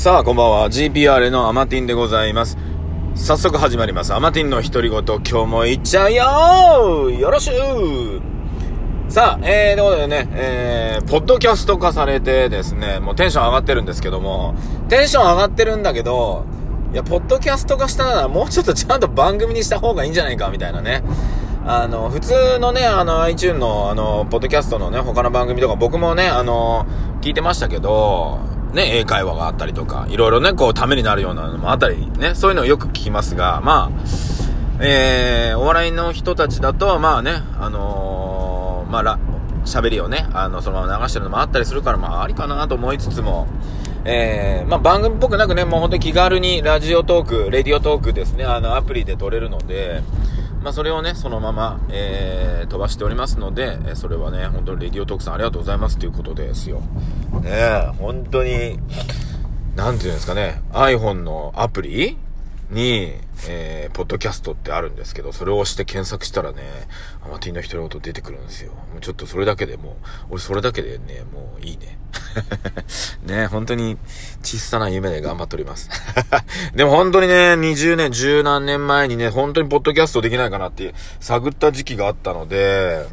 さあ、こんばんは。GPR のアマティンでございます。早速始まります。アマティンの独り言、今日もいっちゃうよよろしゅうさあ、えー、ということでね、えー、ポッドキャスト化されてですね、もうテンション上がってるんですけども、テンション上がってるんだけど、いや、ポッドキャスト化したならもうちょっとちゃんと番組にした方がいいんじゃないか、みたいなね。あの、普通のね、あの、iTune の、あの、ポッドキャストのね、他の番組とか僕もね、あの、聞いてましたけど、ね、英会話があったりとか、いろいろね、こう、ためになるようなのもあったり、ね、そういうのをよく聞きますが、まあ、えー、お笑いの人たちだと、まあね、あのー、まあ、ら、喋りをね、あの、そのまま流してるのもあったりするから、まあ、ありかなと思いつつも、えー、まあ、番組っぽくなくね、もう本当に気軽にラジオトーク、レディオトークですね、あの、アプリで撮れるので、まあ、それをね、そのまま、えー、飛ばしておりますので、えそれはね、本当にレディオトークさんありがとうございますということですよ。ねえ、本当に、なんていうんですかね、iPhone のアプリに、えー、ポッドキャストってあるんですけど、それを押して検索したらね、アマティの独り言出てくるんですよ。もうちょっとそれだけでもう、俺それだけでね、もういいね。ね、本当に小さな夢で頑張っております。でも本当にね、20年、十何年前にね、本当にポッドキャストできないかなって探った時期があったので、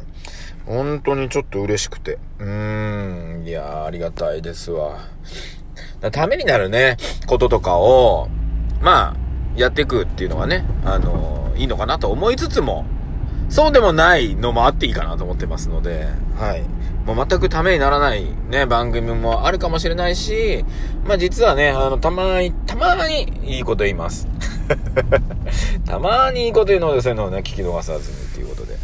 本当にちょっと嬉しくて。うーん、いや、ありがたいですわ。ためになるね、こととかを、まあ、やっていくっていうのがね、あのー、いいのかなと思いつつも、そうでもないのもあっていいかなと思ってますので、はい。もう全くためにならないね、番組もあるかもしれないし、まあ実はね、あの、たまに、たまにいいこと言います。たまにいいこと言うので、そういうのをね、聞き逃さずにっていうことで。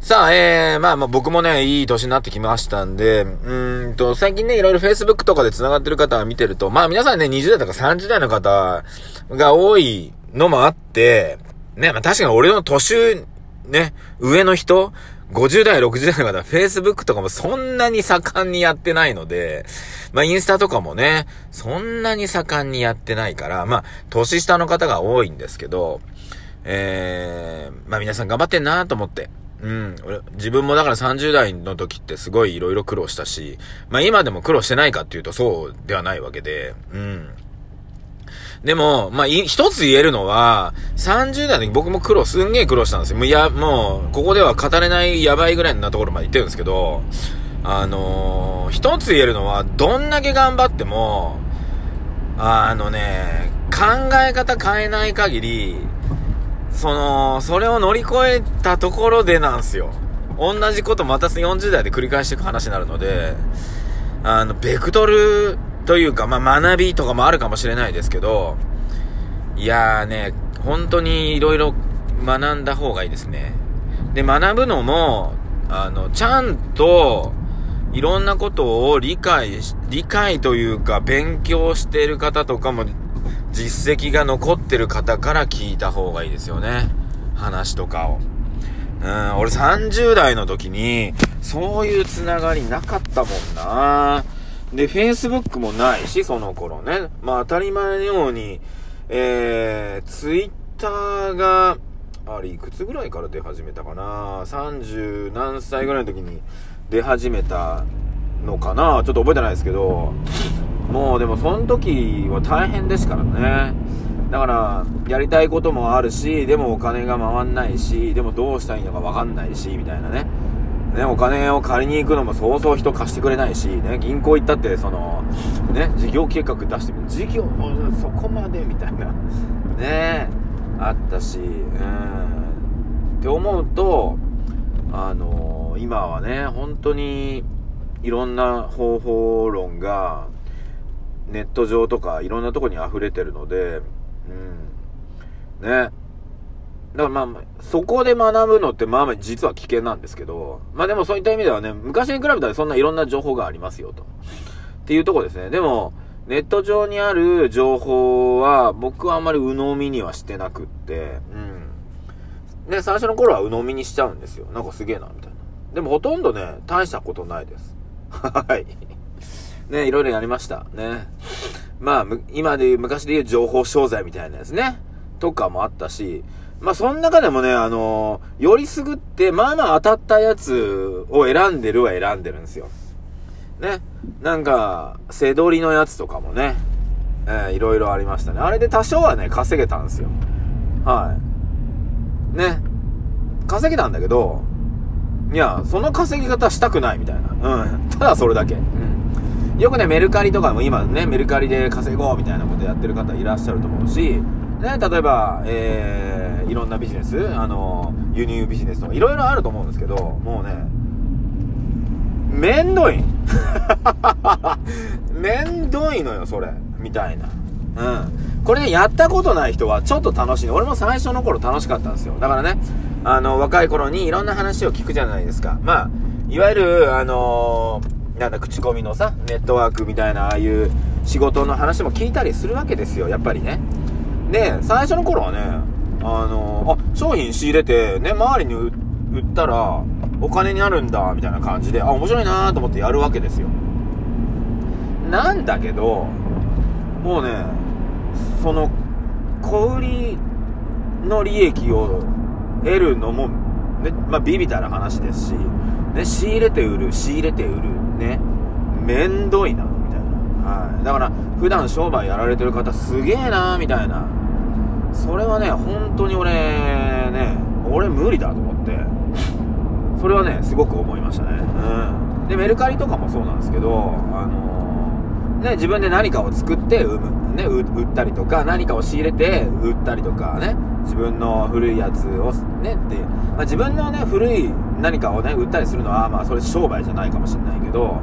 さあ、えー、まあまあ僕もね、いい年になってきましたんで、うんと、最近ね、いろいろ Facebook とかで繋がってる方を見てると、まあ皆さんね、20代とか30代の方が多いのもあって、ね、まあ確かに俺の年、ね、上の人、50代、60代の方、Facebook とかもそんなに盛んにやってないので、まあインスタとかもね、そんなに盛んにやってないから、まあ、年下の方が多いんですけど、えー、まあ皆さん頑張ってんなと思って。うん。俺、自分もだから30代の時ってすごい色々苦労したし、まあ今でも苦労してないかっていうとそうではないわけで、うん。でも、まあ、一つ言えるのは、30代の時僕も苦労、すんげえ苦労したんですよ。もういや、もう、ここでは語れないやばいぐらいなところまで行ってるんですけど、あのー、一つ言えるのは、どんだけ頑張っても、あのね、考え方変えない限り、その、それを乗り越えたところでなんですよ。同じことまた40代で繰り返していく話になるので、あの、ベクトルというか、まあ、学びとかもあるかもしれないですけど、いやーね、本当に色々学んだ方がいいですね。で、学ぶのも、あの、ちゃんと、いろんなことを理解し理解というか、勉強している方とかも、実績が残ってる方から聞いた方がいいですよね。話とかを。うん、俺30代の時に、そういうつながりなかったもんなで、Facebook もないし、その頃ね。まあ当たり前のように、えー、Twitter が、あれ、いくつぐらいから出始めたかな ?30 何歳ぐらいの時に出始めたのかなちょっと覚えてないですけど、もうでもその時は大変ですからね。だから、やりたいこともあるし、でもお金が回んないし、でもどうしたらいいのかわかんないし、みたいなね。ね、お金を借りに行くのもそうそう人貸してくれないし、ね、銀行行ったって、その、ね、事業計画出してみる。事業、そこまで、みたいな、ね、あったし、うん。って思うと、あのー、今はね、本当に、いろんな方法論が、ネット上とかいろんなとこに溢れてるので、うん。ね。だからまあ、そこで学ぶのってまあまあ実は危険なんですけど、まあでもそういった意味ではね、昔に比べたらそんないろんな情報がありますよと。っていうとこですね。でも、ネット上にある情報は僕はあんまり鵜呑みにはしてなくって、うん。で、最初の頃は鵜呑みにしちゃうんですよ。なんかすげえな、みたいな。でもほとんどね、大したことないです。はい。ね、いろいろやりました。ね。まあ、今で言う、昔で言う情報商材みたいなやつね。とかもあったし、まあ、その中でもね、あのー、よりすぐって、まあまあ当たったやつを選んでるは選んでるんですよ。ね。なんか、背取りのやつとかもね、えー、いろいろありましたね。あれで多少はね、稼げたんですよ。はい。ね。稼げたんだけど、いや、その稼ぎ方したくないみたいな。うん。ただそれだけ。うん。よくね、メルカリとかも今ね、メルカリで稼ごうみたいなことやってる方いらっしゃると思うし、ね、例えば、えー、いろんなビジネス、あの、輸入ビジネスとかいろいろあると思うんですけど、もうね、めんどい。めんどいのよ、それ。みたいな。うん。これね、やったことない人はちょっと楽しい。俺も最初の頃楽しかったんですよ。だからね、あの、若い頃にいろんな話を聞くじゃないですか。まあ、いわゆる、あのー、なんだ、口コミのさ、ネットワークみたいな、ああいう仕事の話も聞いたりするわけですよ、やっぱりね。で、最初の頃はね、あの、あ、商品仕入れて、ね、周りに売ったら、お金になるんだ、みたいな感じで、あ、面白いなと思ってやるわけですよ。なんだけど、もうね、その、小売りの利益を得るのも、ね、まあ、ビビたる話ですし、ね、仕入れて売る、仕入れて売る、ね、めんどいな、みたいな。はい。だから、普段商売やられてる方すげえな、みたいな。それはね、本当に俺、ね、俺無理だと思って、それはね、すごく思いましたね。うん。で、メルカリとかもそうなんですけど、あのー、ね、自分で何かを作って売む、ね、売ったりとか、何かを仕入れて売ったりとかね、自分の古いやつをねってまあ、自分のね古い何かをね売ったりするのはまあそれ商売じゃないかもしれないけど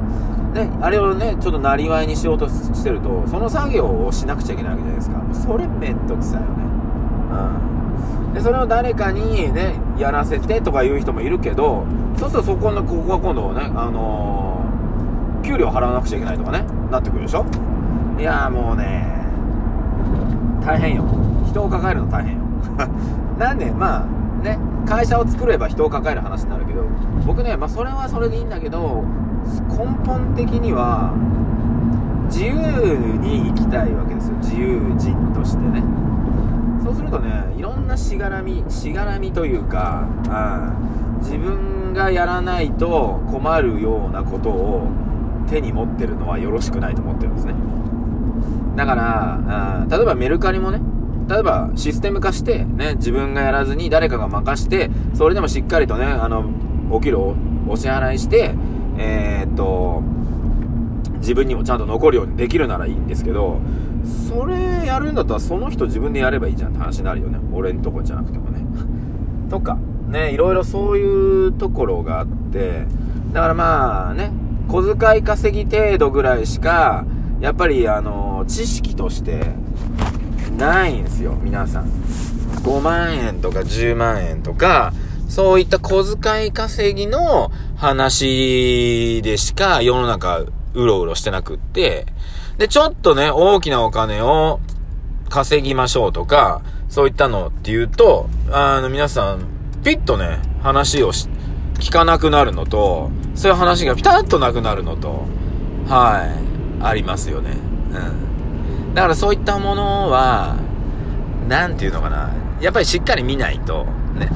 ねあれをねちょっとなりわいにしようとしてるとその作業をしなくちゃいけないわけじゃないですか。それめんどくさいよね。うんでそれを誰かにねやらせてとか言う人もいるけどそうするとそこのここは今度ねあのー、給料払わなくちゃいけないとかねなってくるでしょ？いやもうね大変よ人を抱えるの大変よ なんで、まあ、ね、会社を作れば人を抱える話になるけど、僕ね、まあ、それはそれでいいんだけど、根本的には、自由に生きたいわけですよ。自由人としてね。そうするとね、いろんなしがらみ、しがらみというか、うん、自分がやらないと困るようなことを手に持ってるのはよろしくないと思ってるんですね。だから、うん、例えばメルカリもね、例えばシステム化して、ね、自分がやらずに誰かが任して、それでもしっかりとね、あの、お給料をお支払いして、えー、っと、自分にもちゃんと残るようにできるならいいんですけど、それやるんだったらその人自分でやればいいじゃんって話になるよね。俺んとこじゃなくてもね。とか、ね、いろいろそういうところがあって、だからまあね、小遣い稼ぎ程度ぐらいしか、やっぱりあの、知識として、ないんですよ、皆さん。5万円とか10万円とか、そういった小遣い稼ぎの話でしか世の中うろうろしてなくって、で、ちょっとね、大きなお金を稼ぎましょうとか、そういったのって言うと、あの、皆さん、ピッとね、話をし、聞かなくなるのと、そういう話がピタッとなくなるのと、はい、ありますよね。うん。だからそういったものは、なんていうのかな。やっぱりしっかり見ないと、ね。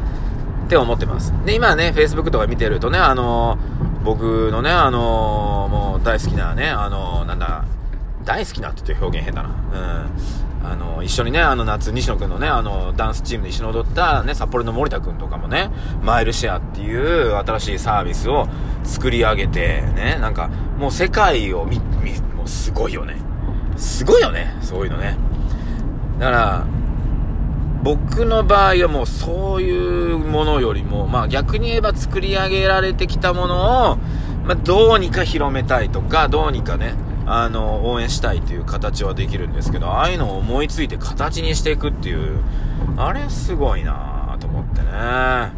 って思ってます。で、今ね、Facebook とか見てるとね、あの、僕のね、あのー、もう大好きなね、あのー、なんだ、大好きなって言って表現変だな。うん。あの、一緒にね、あの夏、西野くんのね、あの、ダンスチームで一緒に踊ったね、札幌の森田くんとかもね、マイルシェアっていう新しいサービスを作り上げて、ね、なんか、もう世界を見、見、もうすごいよね。すごいよね、そういうのね。だから、僕の場合はもうそういうものよりも、まあ逆に言えば作り上げられてきたものを、まあどうにか広めたいとか、どうにかね、あの、応援したいという形はできるんですけど、ああいうのを思いついて形にしていくっていう、あれすごいなぁと思ってね。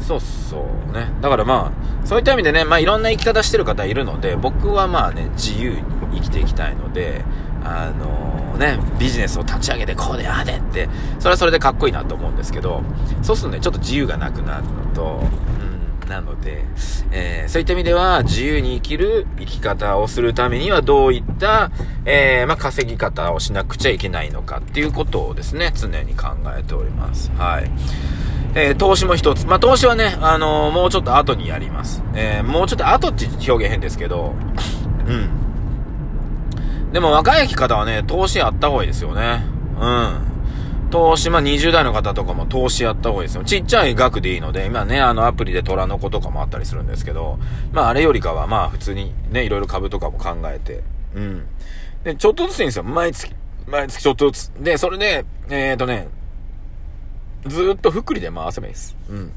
そうそうね。だからまあ、そういった意味でね、まあいろんな生き方してる方いるので、僕はまあね、自由に生きていきたいので、あの、ね、ビジネスを立ち上げてこうでああでって、それはそれでかっこいいなと思うんですけど、そうするとね、ちょっと自由がなくなるのと、うん、なので、えー、そういった意味では、自由に生きる生き方をするためにはどういった、えー、まあ、稼ぎ方をしなくちゃいけないのかっていうことをですね、常に考えております。はい。えー、投資も一つ。まあ、投資はね、あの、もうちょっと後にやります。え、もうちょっと後って表現変ですけど、うん。でも若い方はね、投資やった方がいいですよね。うん。投資、まあ、20代の方とかも投資やった方がいいですよ。ちっちゃい額でいいので、今ね、あのアプリで虎の子とかもあったりするんですけど、まあ、あれよりかは、まあ、普通にね、いろいろ株とかも考えて、うん。で、ちょっとずついいんですよ。毎月、毎月ちょっとずつ。で、それで、えっ、ー、とね、ずっと福利で回せばいいです。うん。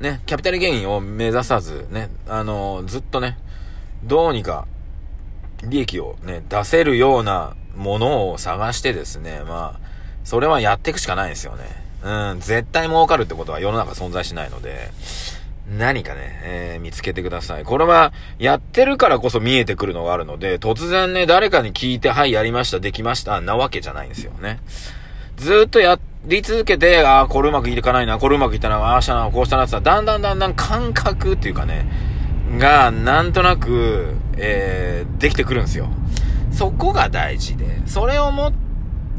ね、キャピタルゲインを目指さず、ね、あのー、ずっとね、どうにか、利益をね、出せるようなものを探してですね、まあ、それはやっていくしかないですよね。うん、絶対儲かるってことは世の中存在しないので、何かね、えー、見つけてください。これは、やってるからこそ見えてくるのがあるので、突然ね、誰かに聞いて、はい、やりました、できました、なわけじゃないんですよね。ずっとやり続けて、ああ、これうまくいかないな、これうまくいったな、ああしたな、こうしたなってさだんだんだんだん感覚っていうかね、が、なんとなく、えー、できてくるんですよ。そこが大事で、それを持っ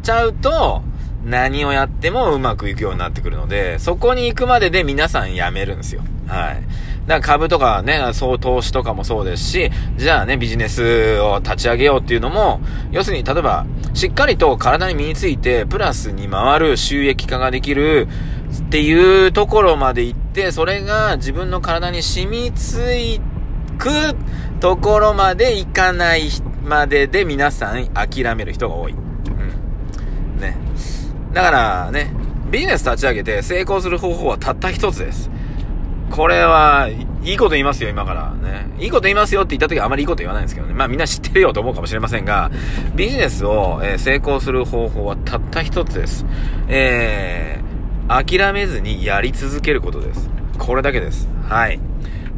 ちゃうと、何をやってもうまくいくようになってくるので、そこに行くまでで皆さんやめるんですよ。はい。だから株とかね、そう投資とかもそうですし、じゃあね、ビジネスを立ち上げようっていうのも、要するに例えば、しっかりと体に身について、プラスに回る収益化ができるっていうところまで行って、それが自分の体に染みついてくところまで行かないまでで皆さん諦める人が多い。うん。ね。だからね、ビジネス立ち上げて成功する方法はたった一つです。これは、いいこと言いますよ、今から。ね。いいこと言いますよって言った時はあまりいいこと言わないんですけどね。まあみんな知ってるよと思うかもしれませんが、ビジネスを、えー、成功する方法はたった一つです。えー、諦めずにやり続けることです。これだけです。はい。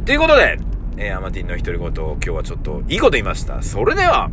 ということで、えー、アマティンの独り言、今日はちょっといいこと言いました。それでは、